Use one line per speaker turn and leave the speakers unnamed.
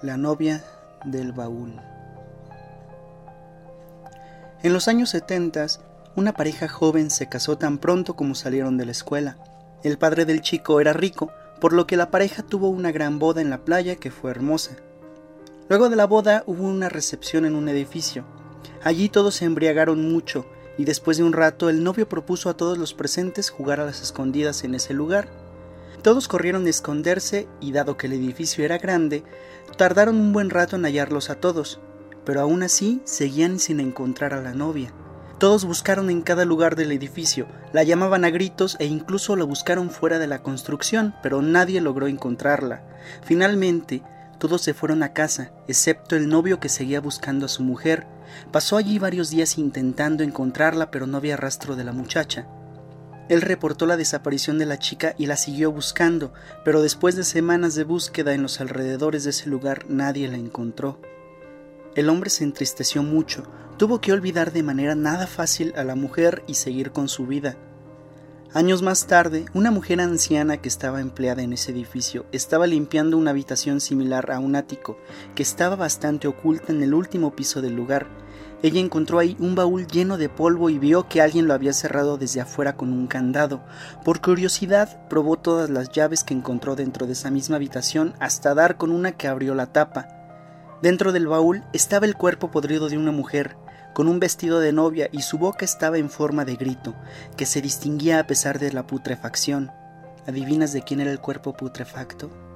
La novia del baúl. En los años 70, una pareja joven se casó tan pronto como salieron de la escuela. El padre del chico era rico, por lo que la pareja tuvo una gran boda en la playa que fue hermosa. Luego de la boda hubo una recepción en un edificio. Allí todos se embriagaron mucho y después de un rato el novio propuso a todos los presentes jugar a las escondidas en ese lugar. Todos corrieron a esconderse y dado que el edificio era grande, tardaron un buen rato en hallarlos a todos, pero aún así seguían sin encontrar a la novia. Todos buscaron en cada lugar del edificio, la llamaban a gritos e incluso la buscaron fuera de la construcción, pero nadie logró encontrarla. Finalmente, todos se fueron a casa, excepto el novio que seguía buscando a su mujer. Pasó allí varios días intentando encontrarla, pero no había rastro de la muchacha. Él reportó la desaparición de la chica y la siguió buscando, pero después de semanas de búsqueda en los alrededores de ese lugar nadie la encontró. El hombre se entristeció mucho, tuvo que olvidar de manera nada fácil a la mujer y seguir con su vida. Años más tarde, una mujer anciana que estaba empleada en ese edificio estaba limpiando una habitación similar a un ático, que estaba bastante oculta en el último piso del lugar, ella encontró ahí un baúl lleno de polvo y vio que alguien lo había cerrado desde afuera con un candado. Por curiosidad, probó todas las llaves que encontró dentro de esa misma habitación hasta dar con una que abrió la tapa. Dentro del baúl estaba el cuerpo podrido de una mujer, con un vestido de novia y su boca estaba en forma de grito, que se distinguía a pesar de la putrefacción. ¿Adivinas de quién era el cuerpo putrefacto?